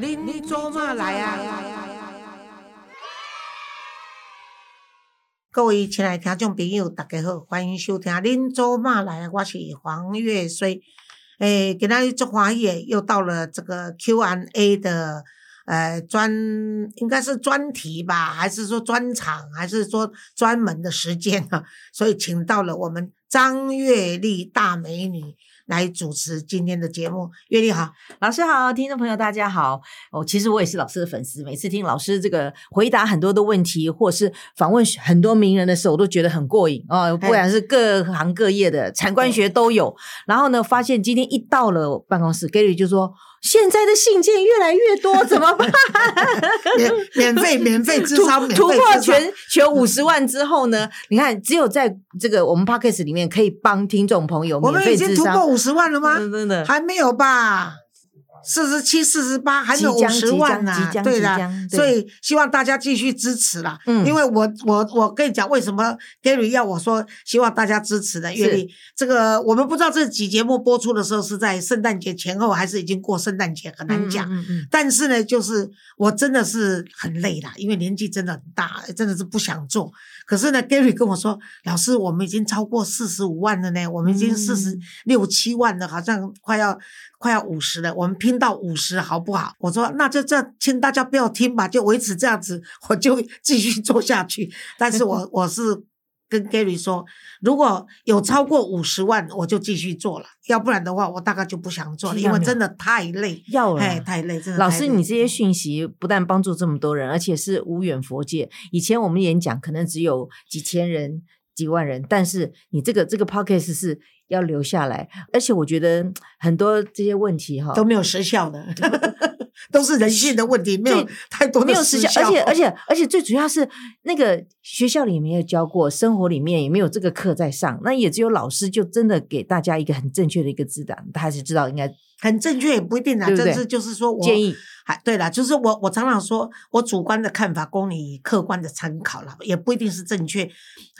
您做嘛来啊？各位亲爱的听众朋友，大家好，欢迎收听《恁做嘛来》，我是黄月水。诶，今仔日足欢喜，又到了这个 Q&A 的呃专，应该是专题吧，还是说专场，还是说专门的时间啊？所以请到了我们张月丽大美女。来主持今天的节目，月丽好，老师好，听众朋友大家好。哦，其实我也是老师的粉丝，每次听老师这个回答很多的问题，或是访问很多名人的时候，我都觉得很过瘾哦。不管是各行各业的产官学都有。然后呢，发现今天一到了办公室，Gary 就说。现在的信件越来越多，怎么办？免免费免费智商，突破全全五十万之后呢？你看，只有在这个我们 podcast 里面可以帮听众朋友免费智商。我们已经突破五十万了吗？真的还没有吧？四十七、四十八，还有五十万呢，对的，所以希望大家继续支持啦。嗯，因为我我我跟你讲，为什么 Gary 要我说希望大家支持的？因为这个我们不知道这几节目播出的时候是在圣诞节前后，还是已经过圣诞节，很难讲。嗯嗯。但是呢，就是我真的是很累啦，因为年纪真的很大，真的是不想做。可是呢，Gary 跟我说，老师，我们已经超过四十五万了呢，我们已经四十六七万了，好像快要。快要五十了，我们拼到五十好不好？我说那就这，请大家不要听吧，就维持这样子，我就继续做下去。但是我 我是跟 Gary 说，如果有超过五十万，我就继续做了；要不然的话，我大概就不想做了，因为真的太累，要哎太累，真的。老师，你这些讯息不但帮助这么多人，而且是无远佛界。以前我们演讲可能只有几千人。几万人，但是你这个这个 podcast 是要留下来，而且我觉得很多这些问题哈都没有时效的，都是人性的问题，没有太多没有时效，而且而且而且最主要是那个学校里没有教过，生活里面也没有这个课在上，那也只有老师就真的给大家一个很正确的一个指导，他还是知道应该很正确也不一定啊，这是就是说我建议。还对了，就是我我常常说，我主观的看法供你客观的参考了，也不一定是正确。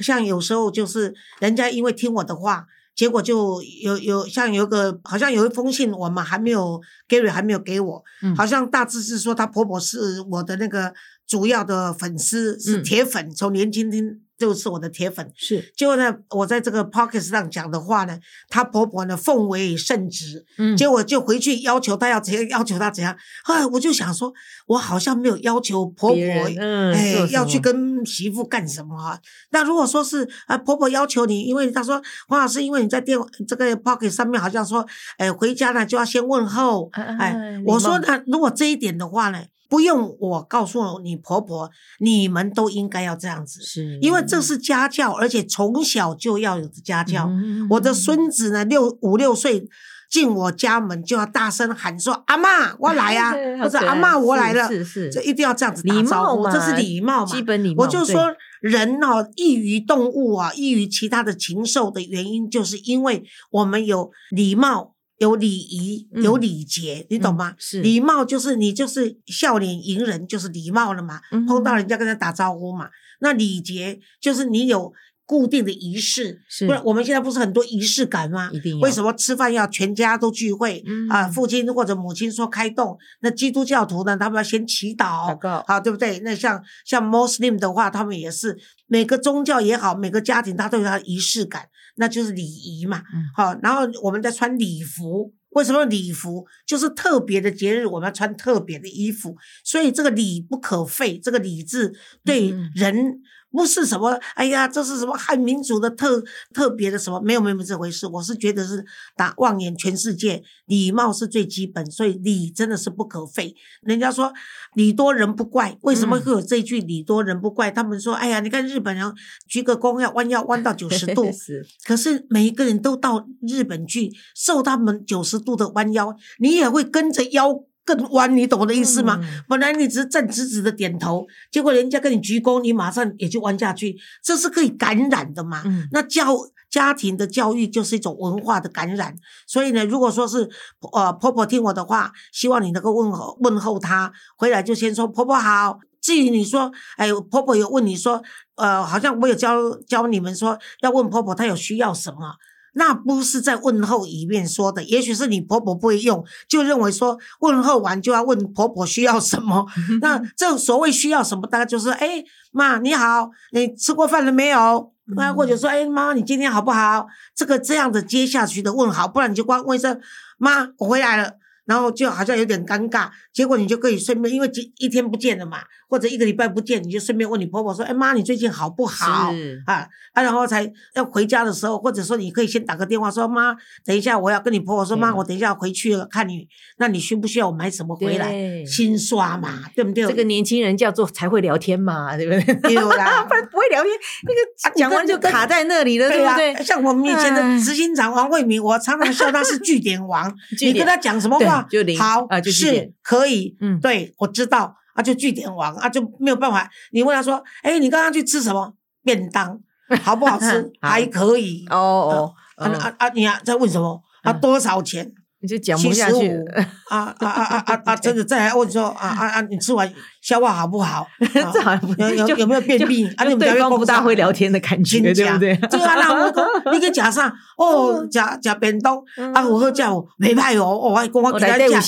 像有时候就是人家因为听我的话，结果就有有像有个好像有一封信，我们还没有 Gary 还没有给我，好像大致是说她婆婆是我的那个主要的粉丝，是铁粉，从年轻听。就是我的铁粉，是。结果呢，我在这个 p o c k e t 上讲的话呢，她婆婆呢奉为圣旨，嗯，结果就回去要求她要怎样，要求她怎样。后来我就想说，我好像没有要求婆婆，嗯，哎，要去跟媳妇干什么啊？那如果说是啊，婆婆要求你，因为她说黄老师，因为你在电这个 p o c k e t 上面好像说，哎，回家呢就要先问候，哎，我说呢，如果这一点的话呢？不用我告诉你婆婆，你们都应该要这样子，是因为这是家教，而且从小就要有家教。我的孙子呢，六五六岁进我家门就要大声喊说：“阿妈，我来啊！”或者“阿妈，我来了。”是是，这一定要这样子打招呼，这是礼貌嘛？基本礼貌。我就说，人哦，异于动物啊，异于其他的禽兽的原因，就是因为我们有礼貌。有礼仪，有礼节，你懂吗？是礼貌，就是你就是笑脸迎人，就是礼貌了嘛。碰到人家跟他打招呼嘛。那礼节就是你有固定的仪式，不然我们现在不是很多仪式感吗？一定。为什么吃饭要全家都聚会？啊，父亲或者母亲说开动，那基督教徒呢，他们要先祈祷，好，对不对？那像像 Muslim 的话，他们也是每个宗教也好，每个家庭他都有他的仪式感。那就是礼仪嘛，好，然后我们在穿礼服，为什么礼服就是特别的节日，我们要穿特别的衣服，所以这个礼不可废，这个礼字对人。不是什么，哎呀，这是什么汉民族的特特别的什么？没有没有这回事。我是觉得是打望眼全世界，礼貌是最基本，所以礼真的是不可废。人家说礼多人不怪，为什么会有这句礼多人不怪？他们说，哎呀，你看日本人鞠个躬要弯腰弯到九十度，可是每一个人都到日本去受他们九十度的弯腰，你也会跟着腰。更弯，你懂我的意思吗？本来你只是站直直的点头，结果人家跟你鞠躬，你马上也就弯下去，这是可以感染的嘛？那教家庭的教育就是一种文化的感染，所以呢，如果说是呃婆婆听我的话，希望你能够问候问候她，回来就先说婆婆好。至于你说，哎，婆婆有问你说，呃，好像我有教教你们说要问婆婆她有需要什么。那不是在问候里面说的，也许是你婆婆不会用，就认为说问候完就要问婆婆需要什么。那这所谓需要什么，大概就是哎妈你好，你吃过饭了没有？那或者说哎妈你今天好不好？这个这样的接下去的问好，不然你就光问一声妈我回来了。然后就好像有点尴尬，结果你就可以顺便，因为一一天不见了嘛，或者一个礼拜不见，你就顺便问你婆婆说：“哎妈，你最近好不好？”啊啊，然后才要回家的时候，或者说你可以先打个电话说：“妈，等一下我要跟你婆婆说，妈，我等一下回去了看你，那你需不需要我买什么回来？新刷嘛，对不对？”这个年轻人叫做才会聊天嘛，对不对？对啦，不然不会聊天，那个讲完就卡在那里了，对不对？像我们以前的执行长王慧敏，我常常笑他是据点王，你跟他讲什么话？就零好啊，是可以，嗯，对我知道啊，就据点王啊，就没有办法。你问他说，哎，你刚刚去吃什么便当，好不好吃？还可以哦哦，啊啊啊！你啊，在问什么？啊，多少钱？你就讲不下去啊啊啊啊啊 啊！真的再来问说啊啊啊！你吃完消化好不好？这好像有有有没有便秘？啊，你对方不大会聊天的感觉，对不对？这个那我讲，你去食啥？哦，食食便当啊，我好食哦，袂歹哦。哦，我讲我给他讲，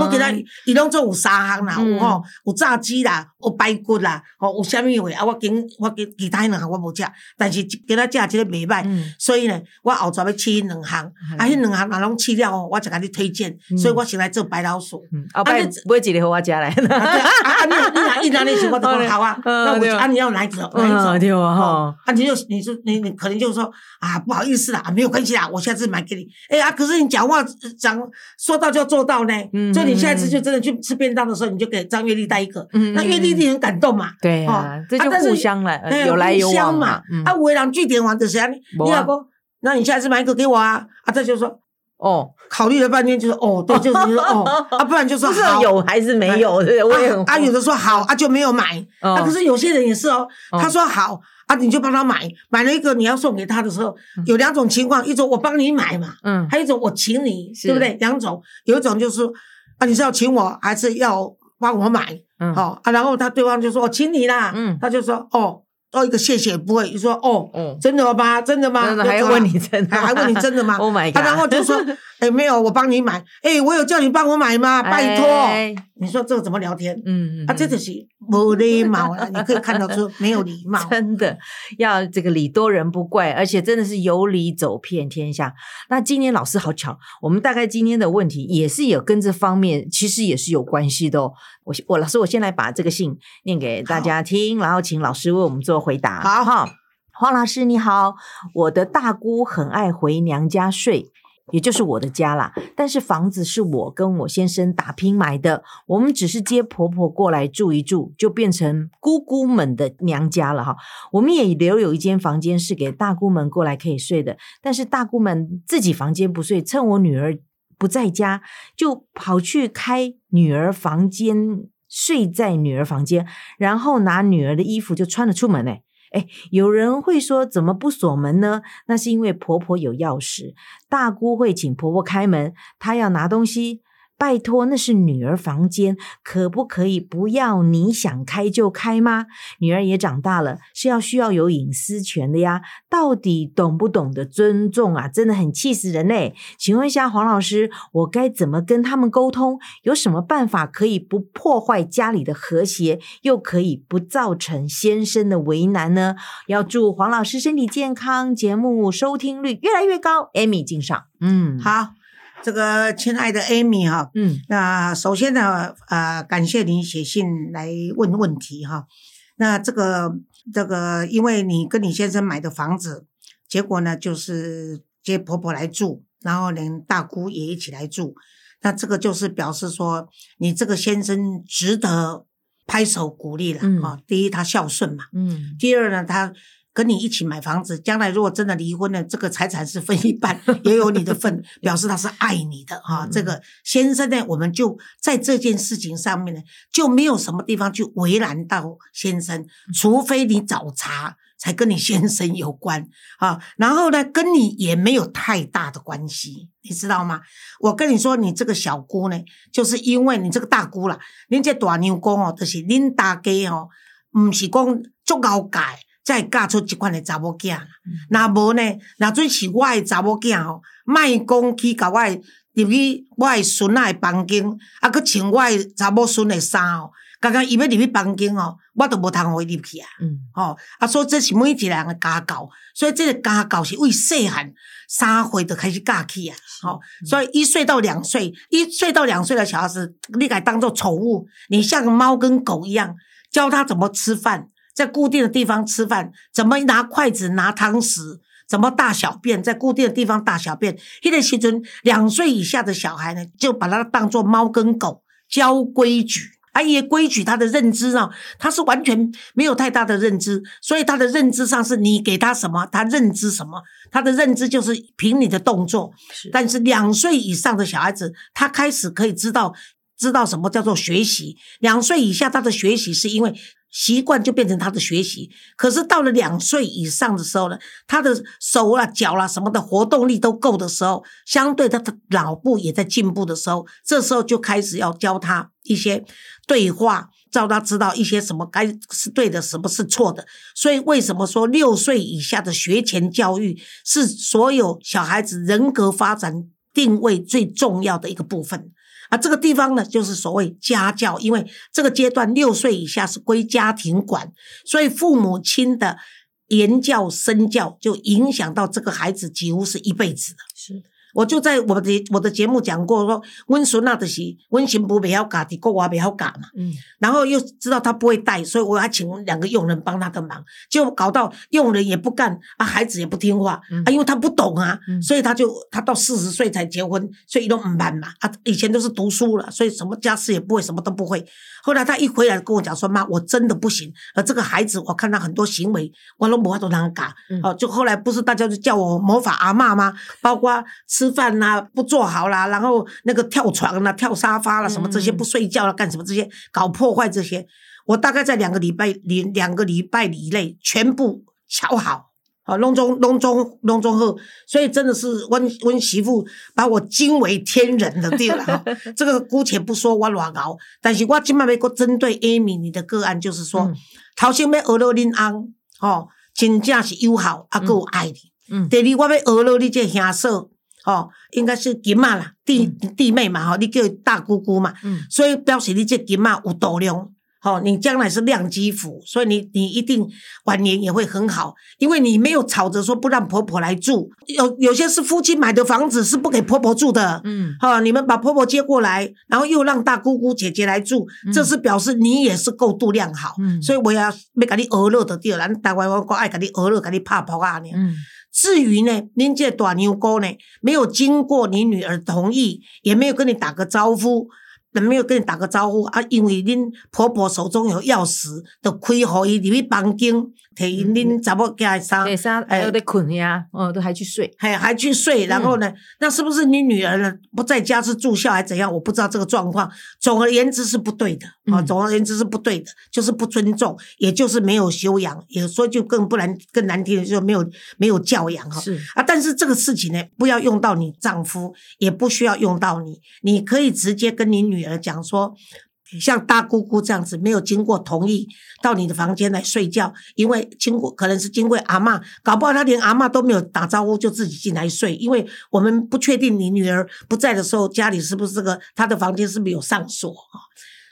我给他，伊拢做有三项啦，有吼，有炸鸡啦，有排骨啦，哦，有虾米话啊？我跟我跟其他两项我无食，但是给他食这个袂歹，所以呢，我后头要试两项，啊，迄两项哪拢？吃了哦，我就给你推荐，所以我先来做白老鼠。啊，不不会寄来和我家来。啊，你你哪一哪里去？我都讲好啊。那我啊，你要哪一种？哪一种？对啊，哈。啊，你就你说你你可能就是说啊，不好意思啦，没有关系啦，我下次买给你。哎啊，可是你讲话讲说到就要做到呢。嗯。所以你下次就真的去吃便当的时候，你就给张月丽带一个。嗯。那月丽一定很感动嘛。对啊，这就互相了，有来有往嘛。啊，为人据点王的谁啊？你老公，那你下次买一个给我啊？啊，这就说。哦，考虑了半天就是哦，对，就是说哦，啊，不然就说好有还是没有，对，我也很啊，有的说好啊就没有买啊，可是有些人也是哦，他说好啊，你就帮他买，买了一个你要送给他的时候，有两种情况，一种我帮你买嘛，嗯，还有一种我请你，对不对？两种，有一种就是啊，你是要请我还是要帮我买？嗯，好啊，然后他对方就说我请你啦，嗯，他就说哦。哦，一个谢谢不会，你说哦，真的吗？真的吗？还问你真的？还问你真的吗？Oh my god！然后就说，哎，没有，我帮你买。哎，我有叫你帮我买吗？拜托。你说这个怎么聊天？嗯，啊，这就是没礼貌了。你可以看到说没有礼貌。真的要这个礼多人不怪，而且真的是有理走遍天下。那今天老师好巧，我们大概今天的问题也是有跟这方面，其实也是有关系的哦。我我老师，我先来把这个信念给大家听，然后请老师为我们做回答。好哈，黄老师你好，我的大姑很爱回娘家睡，也就是我的家啦。但是房子是我跟我先生打拼买的，我们只是接婆婆过来住一住，就变成姑姑们的娘家了哈。我们也留有一间房间是给大姑们过来可以睡的，但是大姑们自己房间不睡，趁我女儿。不在家，就跑去开女儿房间，睡在女儿房间，然后拿女儿的衣服就穿了出门嘞。哎，有人会说怎么不锁门呢？那是因为婆婆有钥匙，大姑会请婆婆开门，她要拿东西。拜托，那是女儿房间，可不可以不要你想开就开吗？女儿也长大了，是要需要有隐私权的呀。到底懂不懂得尊重啊？真的很气死人嘞！请问一下黄老师，我该怎么跟他们沟通？有什么办法可以不破坏家里的和谐，又可以不造成先生的为难呢？要祝黄老师身体健康，节目收听率越来越高，Amy 敬上。嗯，好。这个亲爱的 Amy 哈，嗯，那首先呢，呃，感谢你写信来问问题哈。那这个这个，因为你跟你先生买的房子，结果呢就是接婆婆来住，然后连大姑也一起来住，那这个就是表示说你这个先生值得拍手鼓励了啊。第一，他孝顺嘛，嗯，第二呢，他。跟你一起买房子，将来如果真的离婚了，这个财产是分一半，也有你的份，表示他是爱你的哈。这个先生呢，我们就在这件事情上面呢，就没有什么地方去为难到先生，除非你找茬才跟你先生有关啊。然后呢，跟你也没有太大的关系，你知道吗？我跟你说，你这个小姑呢，就是因为你这个大姑啦，您这大牛公哦，就是恁大家哦，唔是讲足够改。才会嫁出即款的查某囝。若无呢，若准是我的查某囝吼，莫讲去甲我的入去我的孙仔的房间，啊，佮穿我的查某孙的衫哦。刚刚伊要入去房间哦，我都无通互伊入去啊。嗯，吼，啊，所以这是每一个人的家教，所以这个家教是为细汉三岁就开始教起啊。好，所以一岁到两岁，一岁到两岁的小孩子，你该当做宠物，你像猫跟狗一样，教他怎么吃饭，在固定的地方吃饭，怎么拿筷子拿汤匙，怎么大小便，在固定的地方大小便。迄个时阵，两岁以下的小孩呢，就把它当做猫跟狗，教规矩。啊，也规矩他的认知啊，他是完全没有太大的认知，所以他的认知上是你给他什么，他认知什么，他的认知就是凭你的动作。但是两岁以上的小孩子，他开始可以知道知道什么叫做学习。两岁以下他的学习是因为。习惯就变成他的学习，可是到了两岁以上的时候呢，他的手啦、脚啦什么的活动力都够的时候，相对他的脑部也在进步的时候，这时候就开始要教他一些对话，叫他知道一些什么该是对的，什么是错的。所以为什么说六岁以下的学前教育是所有小孩子人格发展定位最重要的一个部分？啊，这个地方呢，就是所谓家教，因为这个阶段六岁以下是归家庭管，所以父母亲的言教身教就影响到这个孩子，几乎是一辈子的。是的。我就在我的我的节目讲过，说温孙那的是温行不没要嘎的，国娃没要嘎嘛。嗯，然后又知道他不会带，所以我还请两个佣人帮他的忙，就搞到佣人也不干啊，孩子也不听话啊，因为他不懂啊，所以他就他到四十岁才结婚，所以都唔办嘛啊，以前都是读书了，所以什么家事也不会，什么都不会。后来他一回来跟我讲说：“妈，我真的不行。”而这个孩子，我看他很多行为，我都无法都难改。哦，就后来不是大家就叫我魔法阿妈吗？包括吃饭呐不做好啦，然后那个跳床啦、跳沙发啦，什么这些不睡觉了干什么这些搞破坏这些，我大概在两个礼拜里两个礼拜以内全部瞧好。啊，隆中隆中隆中后，所以真的是温温媳妇把我惊为天人的对了哈。这个姑且不说我乱搞，但是我今麦要个针对 Amy 你的个案，就是说，头先要讹了恁翁，吼，真正是友好啊，够爱你。嗯。第二，我要讹了你这兄嫂，吼，应该是金妈啦，弟弟妹嘛，吼，你叫大姑姑嘛。嗯。所以表示你这金妈有度量。好，你将来是亮基府，所以你你一定晚年也会很好，因为你没有吵着说不让婆婆来住。有有些是夫妻买的房子是不给婆婆住的，嗯，好，你们把婆婆接过来，然后又让大姑姑姐姐来住，这是表示你也是够度量好。嗯，所以我要要给你娱乐的地儿，咱台湾我爱给你娱乐，给你拍婆啊你。嗯，至于呢，您这短牛哥呢，没有经过你女儿同意，也没有跟你打个招呼。人没有跟你打个招呼啊，因为恁婆婆手中有钥匙，就开互伊入去房间，摕因恁查某囝的衫，衫还有得困呀，哦，都还去睡，还还去睡，然后呢，那是不是你女儿呢不在家是住校还怎样？我不知道这个状况。总而言之是不对的啊，总而言之是不对的，就是不尊重，也就是没有修养，也说就更不难更难听的，就没有没有教养哈。是啊，但是这个事情呢，不要用到你丈夫，也不需要用到你，你可以直接跟你女。女儿讲说，像大姑姑这样子，没有经过同意到你的房间来睡觉，因为经过可能是经过阿妈，搞不好他连阿妈都没有打招呼就自己进来睡，因为我们不确定你女儿不在的时候家里是不是这个她的房间是不是有上锁啊？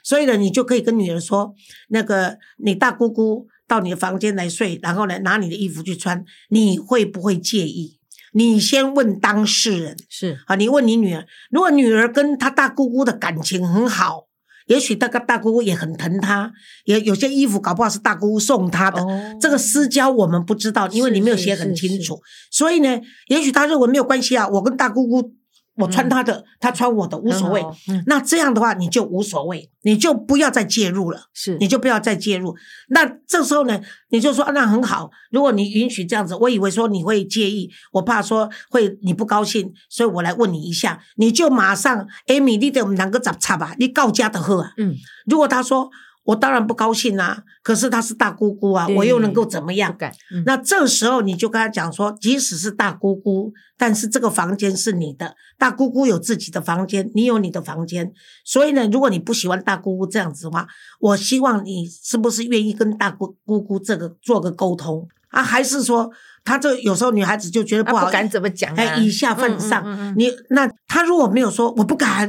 所以呢，你就可以跟女儿说，那个你大姑姑到你的房间来睡，然后呢拿你的衣服去穿，你会不会介意？你先问当事人是啊，你问你女儿，如果女儿跟她大姑姑的感情很好，也许大个大姑姑也很疼她，也有些衣服搞不好是大姑姑送她的，这个私交我们不知道，因为你没有写很清楚，所以呢，也许他认为没有关系啊，我跟大姑姑。我穿他的，他穿我的，无所谓。那这样的话，你就无所谓，你就不要再介入了。是，你就不要再介入。那这时候呢，你就说那很好。如果你允许这样子，我以为说你会介意，我怕说会你不高兴，所以我来问你一下，你就马上，艾米，你得我们两个咋差吧？你告家的喝啊？嗯，如果他说。我当然不高兴啊。可是她是大姑姑啊，我又能够怎么样？那这时候你就跟她讲说，即使是大姑姑，但是这个房间是你的，大姑姑有自己的房间，你有你的房间。所以呢，如果你不喜欢大姑姑这样子的话，我希望你是不是愿意跟大姑姑姑这个做个沟通啊？还是说？他这有时候女孩子就觉得不好，不敢怎么讲，哎，以下犯上。你那他如果没有说我不敢，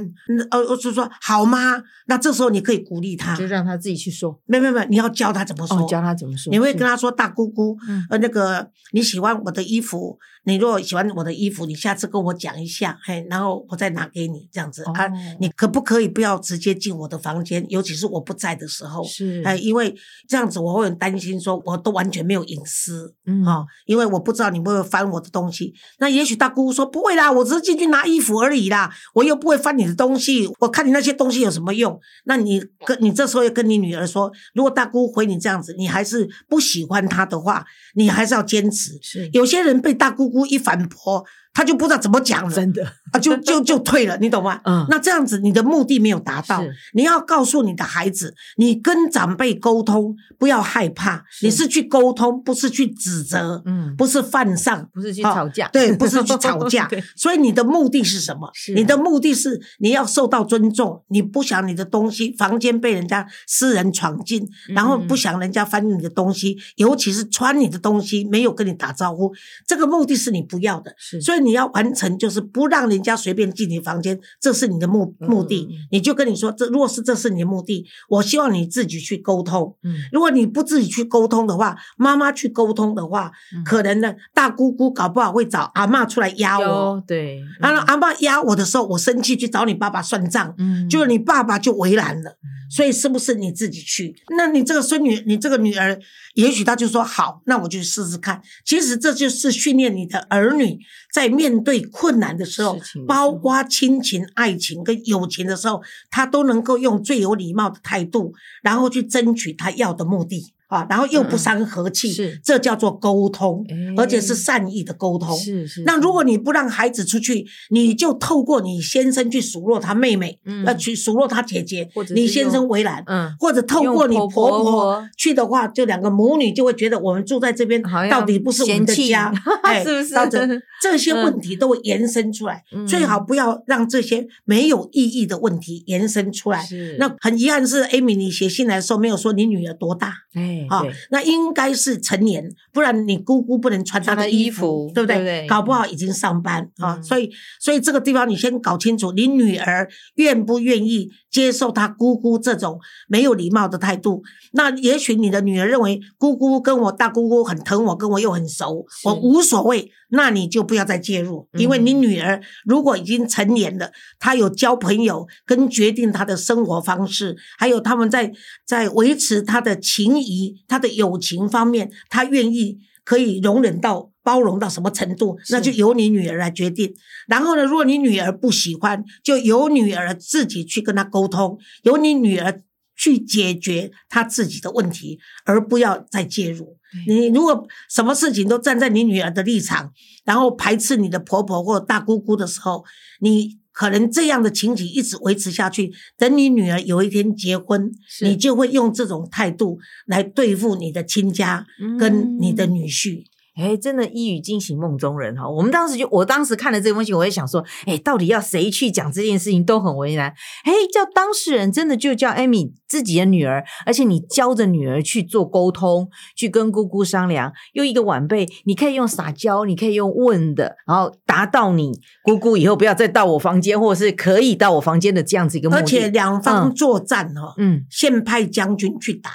呃，就说好吗？那这时候你可以鼓励他，就让他自己去说。没没没，你要教他怎么说，教他怎么说。你会跟他说大姑姑，呃，那个你喜欢我的衣服，你如果喜欢我的衣服，你下次跟我讲一下，嘿，然后我再拿给你这样子啊。你可不可以不要直接进我的房间？尤其是我不在的时候，是哎，因为这样子我会很担心，说我都完全没有隐私，嗯，哈，因为。我不知道你会不会翻我的东西，那也许大姑姑说不会啦，我只是进去拿衣服而已啦，我又不会翻你的东西，我看你那些东西有什么用？那你跟你这时候要跟你女儿说，如果大姑回你这样子，你还是不喜欢她的话，你还是要坚持。是有些人被大姑姑一反驳。他就不知道怎么讲了，真的啊，就 就就退了，你懂吗？嗯，那这样子你的目的没有达到。你要告诉你的孩子，你跟长辈沟通不要害怕，你是去沟通，不是去指责，嗯，不是犯上，不是去吵架，对，不是去吵架。所以你的目的是什么？你的目的是你要受到尊重，你不想你的东西房间被人家私人闯进，然后不想人家翻你的东西，尤其是穿你的东西没有跟你打招呼，这个目的是你不要的。是，所以。你要完成，就是不让人家随便进你房间，这是你的目目的。你就跟你说，这如果是这是你的目的，我希望你自己去沟通。嗯，如果你不自己去沟通的话，妈妈去沟通的话，可能呢，大姑姑搞不好会找阿妈出来压我。对，然后阿妈压我的时候，我生气去找你爸爸算账，嗯，就你爸爸就为难了。所以是不是你自己去？那你这个孙女，你这个女儿，也许她就说好，那我就试试看。其实这就是训练你的儿女在。面对困难的时候，包括亲情、爱情跟友情的时候，他都能够用最有礼貌的态度，然后去争取他要的目的。啊，然后又不伤和气，是这叫做沟通，而且是善意的沟通。是是。那如果你不让孩子出去，你就透过你先生去数落他妹妹，要去数落他姐姐，你先生为难，嗯，或者透过你婆婆去的话，就两个母女就会觉得我们住在这边到底不是我们的家，哎，是不是？这些问题都会延伸出来，最好不要让这些没有意义的问题延伸出来。那很遗憾是，Amy，你写信来的时候没有说你女儿多大，哎。好，那应该是成年，不然你姑姑不能穿她的衣服，对不对？搞不好已经上班啊，所以，所以这个地方你先搞清楚，你女儿愿不愿意接受她姑姑这种没有礼貌的态度？那也许你的女儿认为姑姑跟我大姑姑很疼我，跟我又很熟，我无所谓。那你就不要再介入，因为你女儿如果已经成年了，他有交朋友跟决定他的生活方式，还有他们在在维持他的情谊、他的友情方面，他愿意可以容忍到包容到什么程度，那就由你女儿来决定。然后呢，如果你女儿不喜欢，就由女儿自己去跟她沟通，由你女儿去解决他自己的问题，而不要再介入。你如果什么事情都站在你女儿的立场，然后排斥你的婆婆或大姑姑的时候，你可能这样的情景一直维持下去。等你女儿有一天结婚，你就会用这种态度来对付你的亲家跟你的女婿。哎，真的，一语惊醒梦中人哈！我们当时就，我当时看了这封信，我也想说，哎，到底要谁去讲这件事情都很为难。哎，叫当事人真的就叫艾米自己的女儿，而且你教着女儿去做沟通，去跟姑姑商量。又一个晚辈，你可以用撒娇，你可以用问的，然后达到你姑姑以后不要再到我房间，或者是可以到我房间的这样子一个目的。而且两方作战哦，嗯，先派将军去打。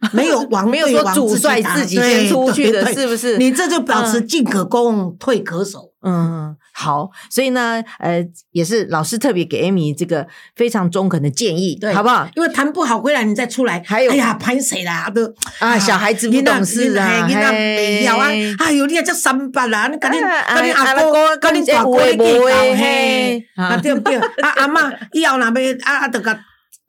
没有王，没有说主帅自己先出去的，是不是？你这就表示进可攻，退可守。嗯，好，所以呢，呃，也是老师特别给 Amy 这个非常中肯的建议，对，好不好？因为谈不好回来你再出来，还有，哎呀，潘谁啦？都啊，小孩子不懂事啊，你那没要啊？哎呦，你也叫三八啦，你赶紧赶紧阿哥，赶紧大哥给搞嘿，啊对不对？啊阿妈以后那边啊啊，得个。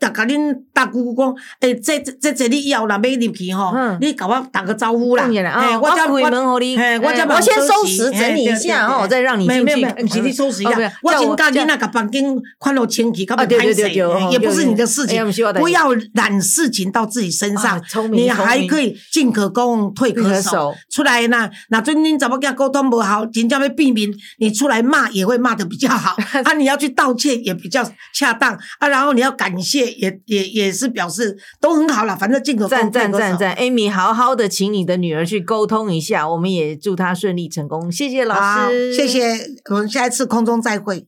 甲甲恁大姑姑讲，诶，这这这你以后若要入去吼，你甲我打个招呼啦。哎，我开门互你，我我先收拾整理一下，然后我再让你进去。不是你收拾一下，我先教你那个房间看落清气，搞不拍水，也不是你的事情，不要揽事情到自己身上。你还可以进可攻，退可守。出来呢，那尊恁怎么跟他沟通不好，人家要避免，你出来骂也会骂的比较好。啊，你要去道歉也比较恰当啊，然后你要感谢，也也也是表示都很好了。反正进口，赞赞赞赞，Amy，好好的请你的女儿去沟通一下，我们也祝她顺利成功。谢谢老师，谢谢，我们下一次空中再会。